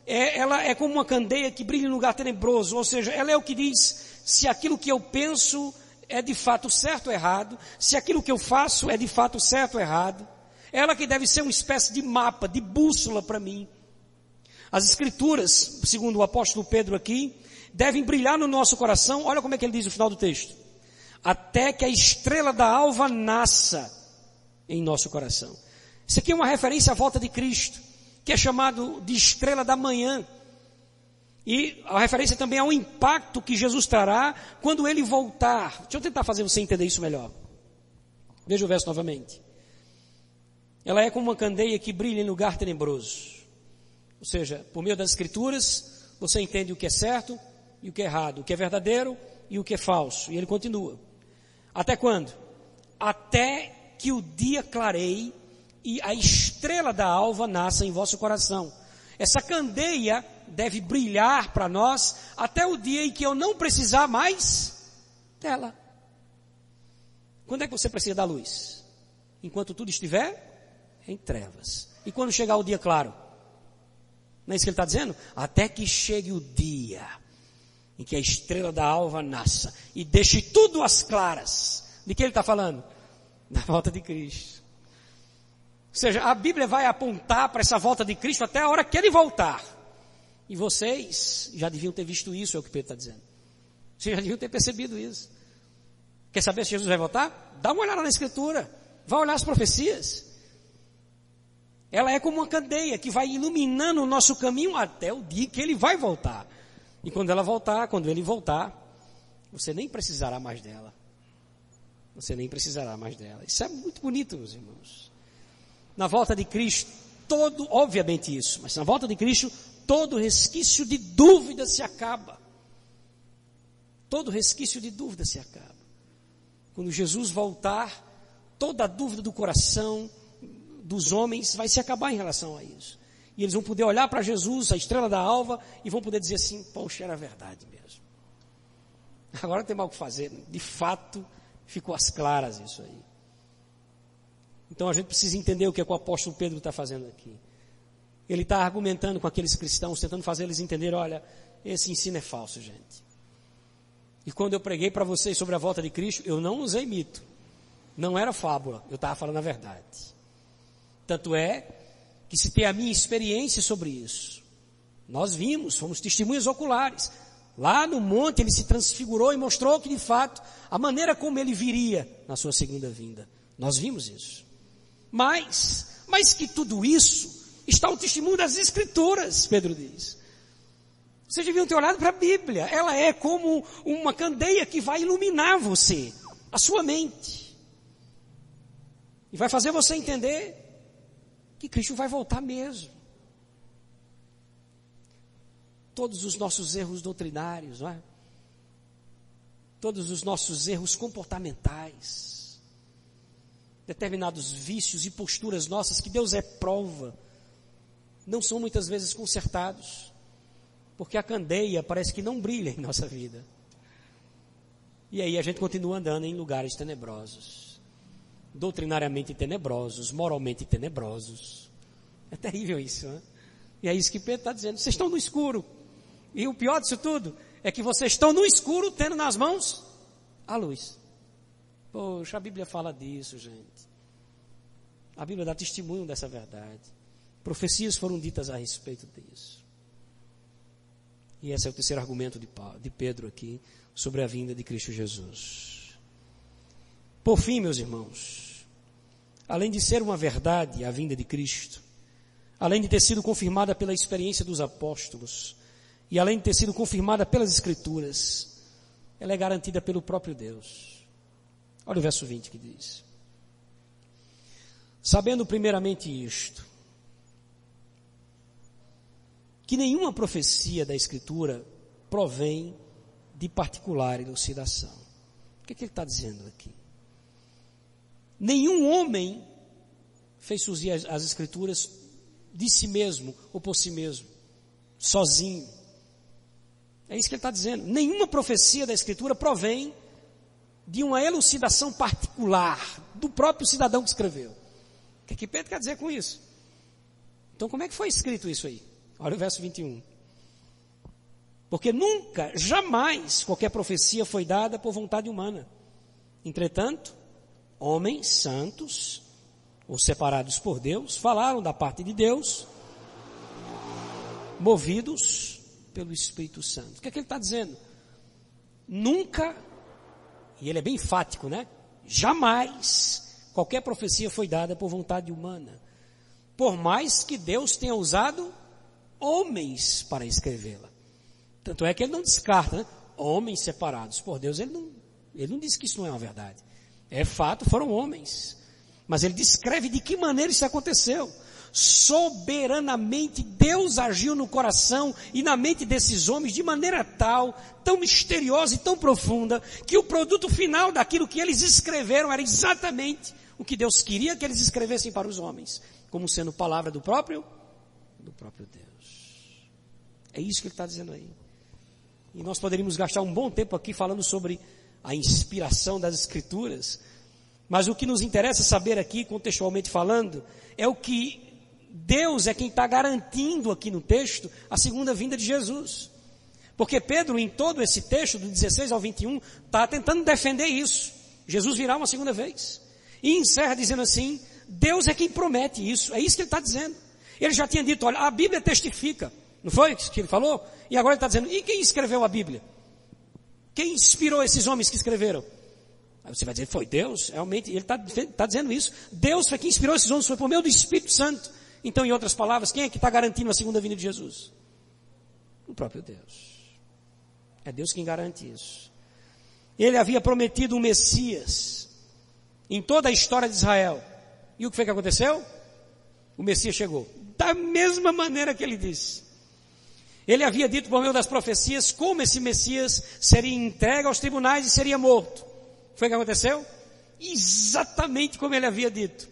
é, ela é como uma candeia que brilha em lugar tenebroso, ou seja, ela é o que diz se aquilo que eu penso é de fato certo ou errado, se aquilo que eu faço é de fato certo ou errado. Ela que deve ser uma espécie de mapa, de bússola para mim. As escrituras, segundo o apóstolo Pedro aqui, devem brilhar no nosso coração. Olha como é que ele diz no final do texto. Até que a estrela da alva nasça em nosso coração. Isso aqui é uma referência à volta de Cristo, que é chamado de estrela da manhã. E a referência também ao impacto que Jesus trará quando ele voltar. Deixa eu tentar fazer você entender isso melhor. Veja o verso novamente. Ela é como uma candeia que brilha em lugar tenebroso Ou seja, por meio das escrituras, você entende o que é certo e o que é errado, o que é verdadeiro e o que é falso. E ele continua. Até quando? Até que o dia clareie e a estrela da alva nasça em vosso coração. Essa candeia deve brilhar para nós até o dia em que eu não precisar mais dela. Quando é que você precisa da luz? Enquanto tudo estiver em trevas. E quando chegar o dia claro? Não é isso que ele está dizendo? Até que chegue o dia em que a estrela da alva nasça e deixe tudo às claras. De que ele está falando? Da volta de Cristo. Ou seja, a Bíblia vai apontar para essa volta de Cristo até a hora que ele voltar. E vocês já deviam ter visto isso, é o que Pedro está dizendo. Vocês já deviam ter percebido isso. Quer saber se Jesus vai voltar? Dá uma olhada na Escritura. Vai olhar as profecias. Ela é como uma candeia que vai iluminando o nosso caminho até o dia que ele vai voltar. E quando ela voltar, quando ele voltar, você nem precisará mais dela. Você nem precisará mais dela. Isso é muito bonito, meus irmãos. Na volta de Cristo, todo, obviamente isso, mas na volta de Cristo, todo resquício de dúvida se acaba. Todo resquício de dúvida se acaba. Quando Jesus voltar, toda a dúvida do coração dos homens vai se acabar em relação a isso. E eles vão poder olhar para Jesus, a estrela da alva, e vão poder dizer assim: Poxa, era verdade mesmo. Agora tem mal o que fazer. De fato, ficou às claras isso aí. Então a gente precisa entender o que, é que o apóstolo Pedro está fazendo aqui. Ele está argumentando com aqueles cristãos, tentando fazer eles entenderem: olha, esse ensino é falso, gente. E quando eu preguei para vocês sobre a volta de Cristo, eu não usei mito. Não era fábula, eu estava falando a verdade. Tanto é que tem a minha experiência sobre isso. Nós vimos, fomos testemunhas oculares. Lá no monte ele se transfigurou e mostrou que de fato a maneira como ele viria na sua segunda vinda. Nós vimos isso. Mas, mais que tudo isso, está o testemunho das escrituras, Pedro diz. Vocês deviam ter olhado para a Bíblia. Ela é como uma candeia que vai iluminar você, a sua mente. E vai fazer você entender que Cristo vai voltar mesmo. Todos os nossos erros doutrinários, não é? Todos os nossos erros comportamentais, determinados vícios e posturas nossas que Deus é prova, não são muitas vezes consertados, porque a candeia parece que não brilha em nossa vida. E aí a gente continua andando em lugares tenebrosos doutrinariamente tenebrosos, moralmente tenebrosos. É terrível isso, né? E é isso que Pedro está dizendo. Vocês estão no escuro. E o pior disso tudo é que vocês estão no escuro tendo nas mãos a luz. Poxa, a Bíblia fala disso, gente. A Bíblia dá testemunho dessa verdade. Profecias foram ditas a respeito disso. E esse é o terceiro argumento de Pedro aqui sobre a vinda de Cristo Jesus. Por fim, meus irmãos, além de ser uma verdade a vinda de Cristo, além de ter sido confirmada pela experiência dos apóstolos, e além de ter sido confirmada pelas Escrituras, ela é garantida pelo próprio Deus. Olha o verso 20 que diz: Sabendo primeiramente isto, que nenhuma profecia da Escritura provém de particular elucidação. O que, é que ele está dizendo aqui? Nenhum homem fez surgir as, as escrituras de si mesmo ou por si mesmo, sozinho. É isso que ele está dizendo. Nenhuma profecia da escritura provém de uma elucidação particular do próprio cidadão que escreveu. O que, é que Pedro quer dizer com isso? Então como é que foi escrito isso aí? Olha o verso 21. Porque nunca, jamais, qualquer profecia foi dada por vontade humana. Entretanto, homens santos, ou separados por Deus, falaram da parte de Deus, movidos pelo Espírito Santo. O que é que ele está dizendo? Nunca, e ele é bem enfático, né? Jamais qualquer profecia foi dada por vontade humana. Por mais que Deus tenha usado homens para escrevê-la. Tanto é que ele não descarta, né? Homens separados por Deus. Ele não, ele não diz que isso não é uma verdade. É fato, foram homens. Mas ele descreve de que maneira isso aconteceu. soberanamente Deus agiu no coração e na mente desses homens de maneira tal, tão misteriosa e tão profunda, que o produto final daquilo que eles escreveram era exatamente o que Deus queria que eles escrevessem para os homens, como sendo palavra do próprio, do próprio Deus. É isso que ele está dizendo aí. E nós poderíamos gastar um bom tempo aqui falando sobre a inspiração das escrituras, mas o que nos interessa saber aqui, contextualmente falando, é o que Deus é quem está garantindo aqui no texto a segunda vinda de Jesus. Porque Pedro, em todo esse texto, do 16 ao 21, está tentando defender isso. Jesus virá uma segunda vez. E encerra dizendo assim: Deus é quem promete isso. É isso que ele está dizendo. Ele já tinha dito: olha, a Bíblia testifica. Não foi que ele falou? E agora ele está dizendo: e quem escreveu a Bíblia? Quem inspirou esses homens que escreveram? Aí você vai dizer: foi Deus? Realmente, ele está tá dizendo isso. Deus foi quem inspirou esses homens, foi por meio do Espírito Santo. Então, em outras palavras, quem é que está garantindo a segunda vinda de Jesus? O próprio Deus. É Deus quem garante isso. Ele havia prometido um Messias em toda a história de Israel. E o que foi que aconteceu? O Messias chegou. Da mesma maneira que ele disse. Ele havia dito por meio das profecias como esse Messias seria entregue aos tribunais e seria morto. Foi o que aconteceu? Exatamente como ele havia dito.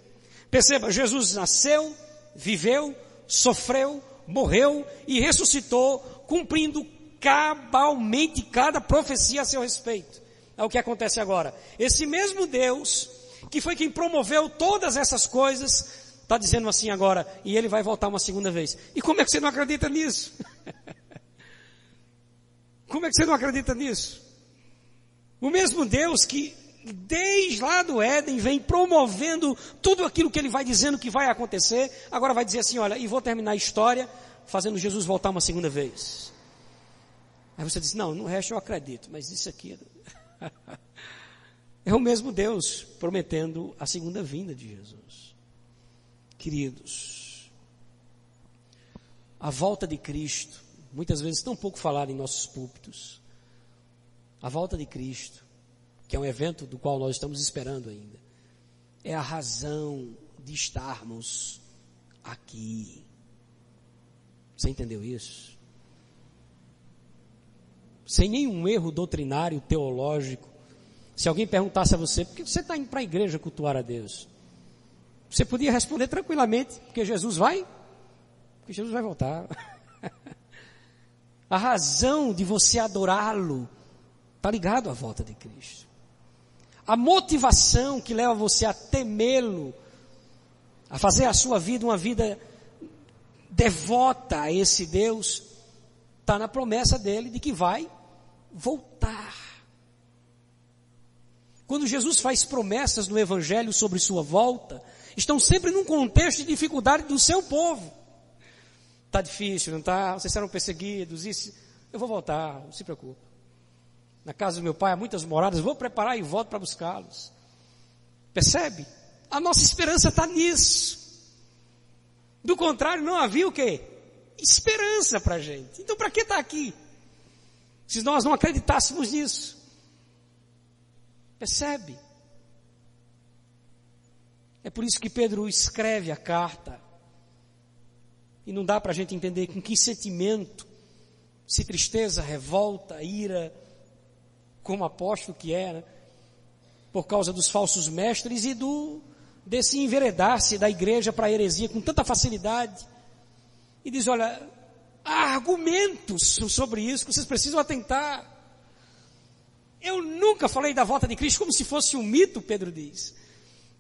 Perceba, Jesus nasceu, viveu, sofreu, morreu e ressuscitou, cumprindo cabalmente cada profecia a seu respeito. É o que acontece agora. Esse mesmo Deus que foi quem promoveu todas essas coisas, está dizendo assim agora, e ele vai voltar uma segunda vez. E como é que você não acredita nisso? como é que você não acredita nisso? O mesmo Deus que desde lá do Éden vem promovendo tudo aquilo que ele vai dizendo que vai acontecer, agora vai dizer assim, olha, e vou terminar a história fazendo Jesus voltar uma segunda vez. Aí você diz, não, no resto eu acredito, mas isso aqui. É o mesmo Deus prometendo a segunda vinda de Jesus. Queridos, a volta de Cristo, muitas vezes tão pouco falada em nossos púlpitos. A volta de Cristo, que é um evento do qual nós estamos esperando ainda, é a razão de estarmos aqui. Você entendeu isso? Sem nenhum erro doutrinário, teológico, se alguém perguntasse a você, por que você está indo para a igreja cultuar a Deus? Você podia responder tranquilamente, porque Jesus vai, porque Jesus vai voltar. a razão de você adorá-lo está ligado à volta de Cristo. A motivação que leva você a temê-lo, a fazer a sua vida uma vida devota a esse Deus, está na promessa dele de que vai voltar. Quando Jesus faz promessas no Evangelho sobre sua volta, estão sempre num contexto de dificuldade do seu povo. Está difícil, não está? Vocês serão perseguidos, isso. Eu vou voltar, não se preocupe. Na casa do meu pai há muitas moradas, vou preparar e volto para buscá-los. Percebe? A nossa esperança está nisso. Do contrário, não havia o quê? Esperança para a gente. Então para que estar tá aqui? Se nós não acreditássemos nisso. Percebe? É por isso que Pedro escreve a carta. E não dá para a gente entender com que sentimento, se tristeza, revolta, ira, como apóstolo que era, por causa dos falsos mestres e do desse enveredar-se da igreja para a heresia com tanta facilidade. E diz, olha, há argumentos sobre isso que vocês precisam atentar. Eu nunca falei da volta de Cristo como se fosse um mito, Pedro diz.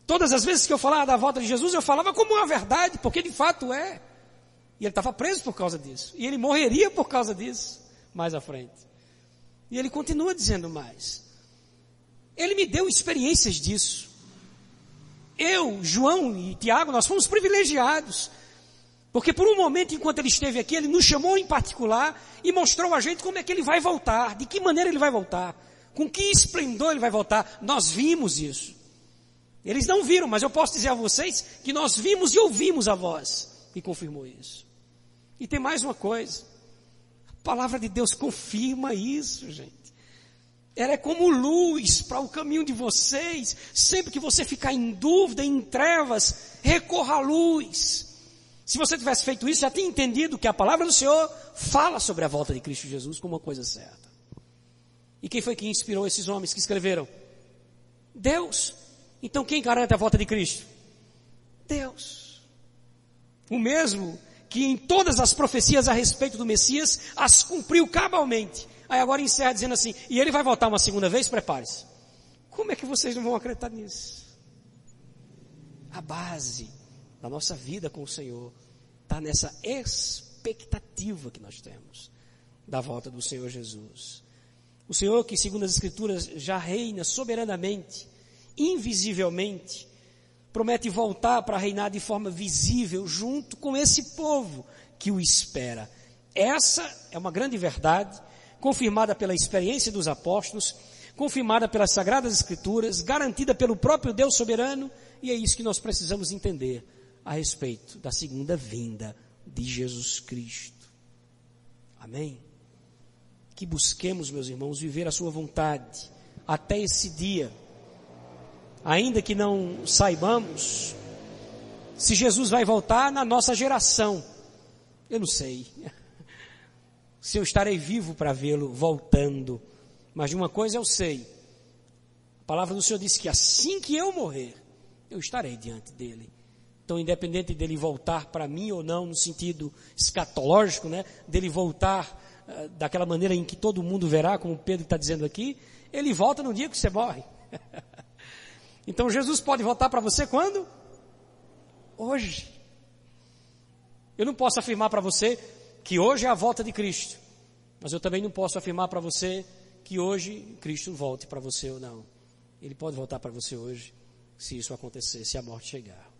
Todas as vezes que eu falava da volta de Jesus, eu falava como uma verdade, porque de fato é. E ele estava preso por causa disso. E ele morreria por causa disso, mais à frente. E ele continua dizendo mais. Ele me deu experiências disso. Eu, João e Tiago, nós fomos privilegiados. Porque por um momento, enquanto ele esteve aqui, ele nos chamou em particular e mostrou a gente como é que ele vai voltar, de que maneira ele vai voltar. Com que esplendor ele vai voltar? Nós vimos isso. Eles não viram, mas eu posso dizer a vocês que nós vimos e ouvimos a voz e confirmou isso. E tem mais uma coisa. A palavra de Deus confirma isso, gente. Ela é como luz para o caminho de vocês. Sempre que você ficar em dúvida, em trevas, recorra à luz. Se você tivesse feito isso, já tinha entendido que a palavra do Senhor fala sobre a volta de Cristo Jesus como uma coisa certa. E quem foi que inspirou esses homens que escreveram? Deus. Então quem garante a volta de Cristo? Deus. O mesmo que em todas as profecias a respeito do Messias as cumpriu cabalmente. Aí agora encerra dizendo assim, e ele vai voltar uma segunda vez? Prepare-se. Como é que vocês não vão acreditar nisso? A base da nossa vida com o Senhor está nessa expectativa que nós temos da volta do Senhor Jesus. O Senhor que, segundo as Escrituras, já reina soberanamente, invisivelmente, promete voltar para reinar de forma visível junto com esse povo que o espera. Essa é uma grande verdade, confirmada pela experiência dos apóstolos, confirmada pelas Sagradas Escrituras, garantida pelo próprio Deus soberano, e é isso que nós precisamos entender a respeito da segunda vinda de Jesus Cristo. Amém? Que busquemos, meus irmãos, viver a Sua vontade até esse dia ainda que não saibamos se Jesus vai voltar na nossa geração. Eu não sei. Se eu estarei vivo para vê-lo voltando. Mas de uma coisa eu sei. A palavra do Senhor disse que assim que eu morrer, eu estarei diante dele. Então, independente dele voltar para mim ou não, no sentido escatológico, né? Dele voltar uh, daquela maneira em que todo mundo verá, como Pedro está dizendo aqui, ele volta no dia que você morre. Então Jesus pode voltar para você quando? Hoje. Eu não posso afirmar para você que hoje é a volta de Cristo, mas eu também não posso afirmar para você que hoje Cristo volte para você ou não. Ele pode voltar para você hoje, se isso acontecer, se a morte chegar.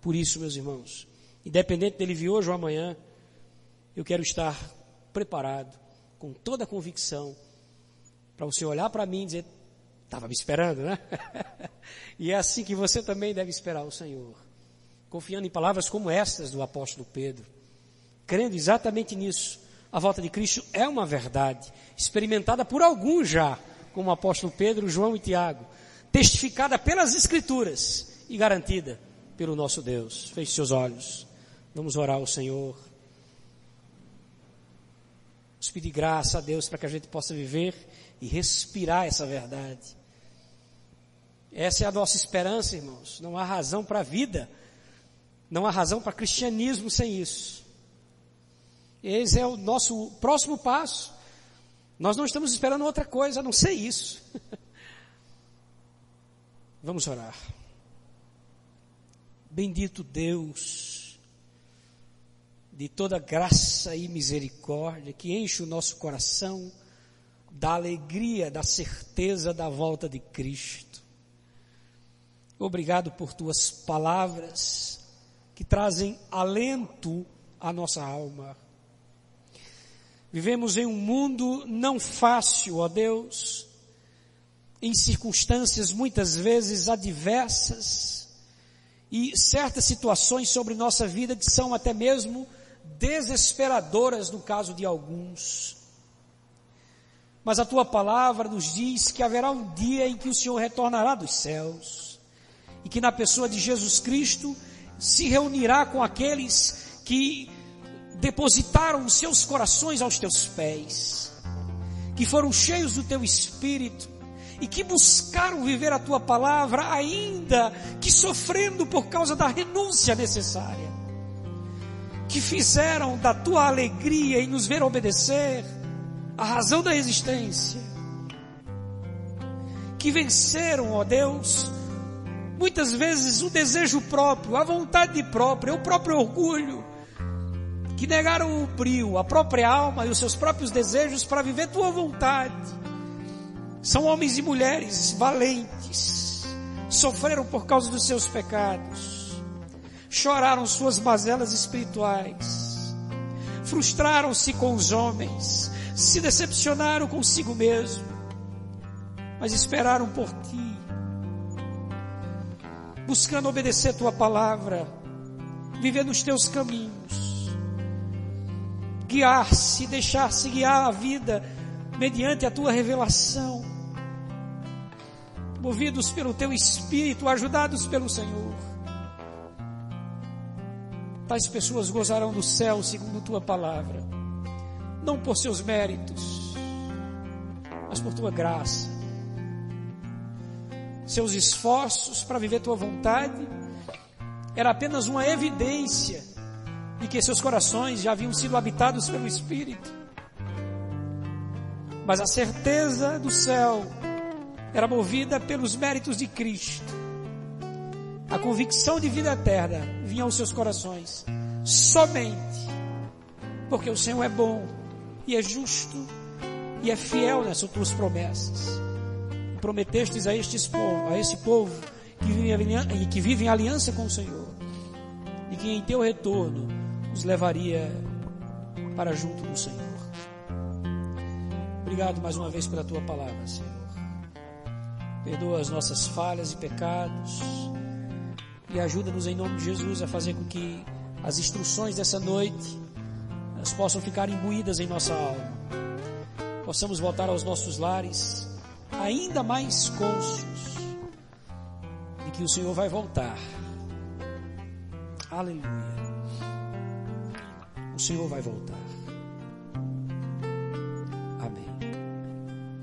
Por isso, meus irmãos, independente dele vir hoje ou amanhã, eu quero estar preparado, com toda a convicção, para você olhar para mim e dizer: Estava me esperando, né? e é assim que você também deve esperar o Senhor. Confiando em palavras como estas do apóstolo Pedro. Crendo exatamente nisso. A volta de Cristo é uma verdade, experimentada por alguns já, como o apóstolo Pedro, João e Tiago, testificada pelas Escrituras e garantida pelo nosso Deus. Feche seus olhos. Vamos orar ao Senhor. Vamos pedir graça a Deus para que a gente possa viver e respirar essa verdade. Essa é a nossa esperança, irmãos. Não há razão para a vida. Não há razão para cristianismo sem isso. Esse é o nosso próximo passo. Nós não estamos esperando outra coisa a não ser isso. Vamos orar. Bendito Deus, de toda graça e misericórdia, que enche o nosso coração da alegria, da certeza da volta de Cristo. Obrigado por tuas palavras que trazem alento à nossa alma. Vivemos em um mundo não fácil, ó Deus, em circunstâncias muitas vezes adversas e certas situações sobre nossa vida que são até mesmo desesperadoras no caso de alguns. Mas a tua palavra nos diz que haverá um dia em que o Senhor retornará dos céus e que na pessoa de Jesus Cristo se reunirá com aqueles que depositaram os seus corações aos teus pés, que foram cheios do teu espírito e que buscaram viver a tua palavra, ainda que sofrendo por causa da renúncia necessária, que fizeram da tua alegria em nos ver obedecer a razão da existência, que venceram, ó Deus, muitas vezes o desejo próprio, a vontade própria, o próprio orgulho, que negaram o brio, a própria alma e os seus próprios desejos para viver tua vontade. São homens e mulheres valentes, sofreram por causa dos seus pecados, choraram suas mazelas espirituais, frustraram-se com os homens, se decepcionaram consigo mesmo, mas esperaram por ti buscando obedecer tua palavra, viver nos teus caminhos, guiar-se, deixar-se guiar a vida mediante a tua revelação, movidos pelo teu espírito, ajudados pelo Senhor. tais pessoas gozarão do céu segundo tua palavra, não por seus méritos, mas por tua graça. Seus esforços para viver tua vontade era apenas uma evidência de que seus corações já haviam sido habitados pelo Espírito. Mas a certeza do céu era movida pelos méritos de Cristo. A convicção de vida eterna vinha aos seus corações somente porque o Senhor é bom e é justo e é fiel nessas tuas promessas. Prometestes a estes povo, a esse povo que vive, que vive em aliança com o Senhor, e que em teu retorno nos levaria para junto do Senhor. Obrigado mais uma vez pela tua palavra, Senhor. Perdoa as nossas falhas e pecados e ajuda-nos em nome de Jesus a fazer com que as instruções dessa noite elas possam ficar imbuídas em nossa alma. Possamos voltar aos nossos lares ainda mais cônscios de que o Senhor vai voltar. Aleluia. O Senhor vai voltar.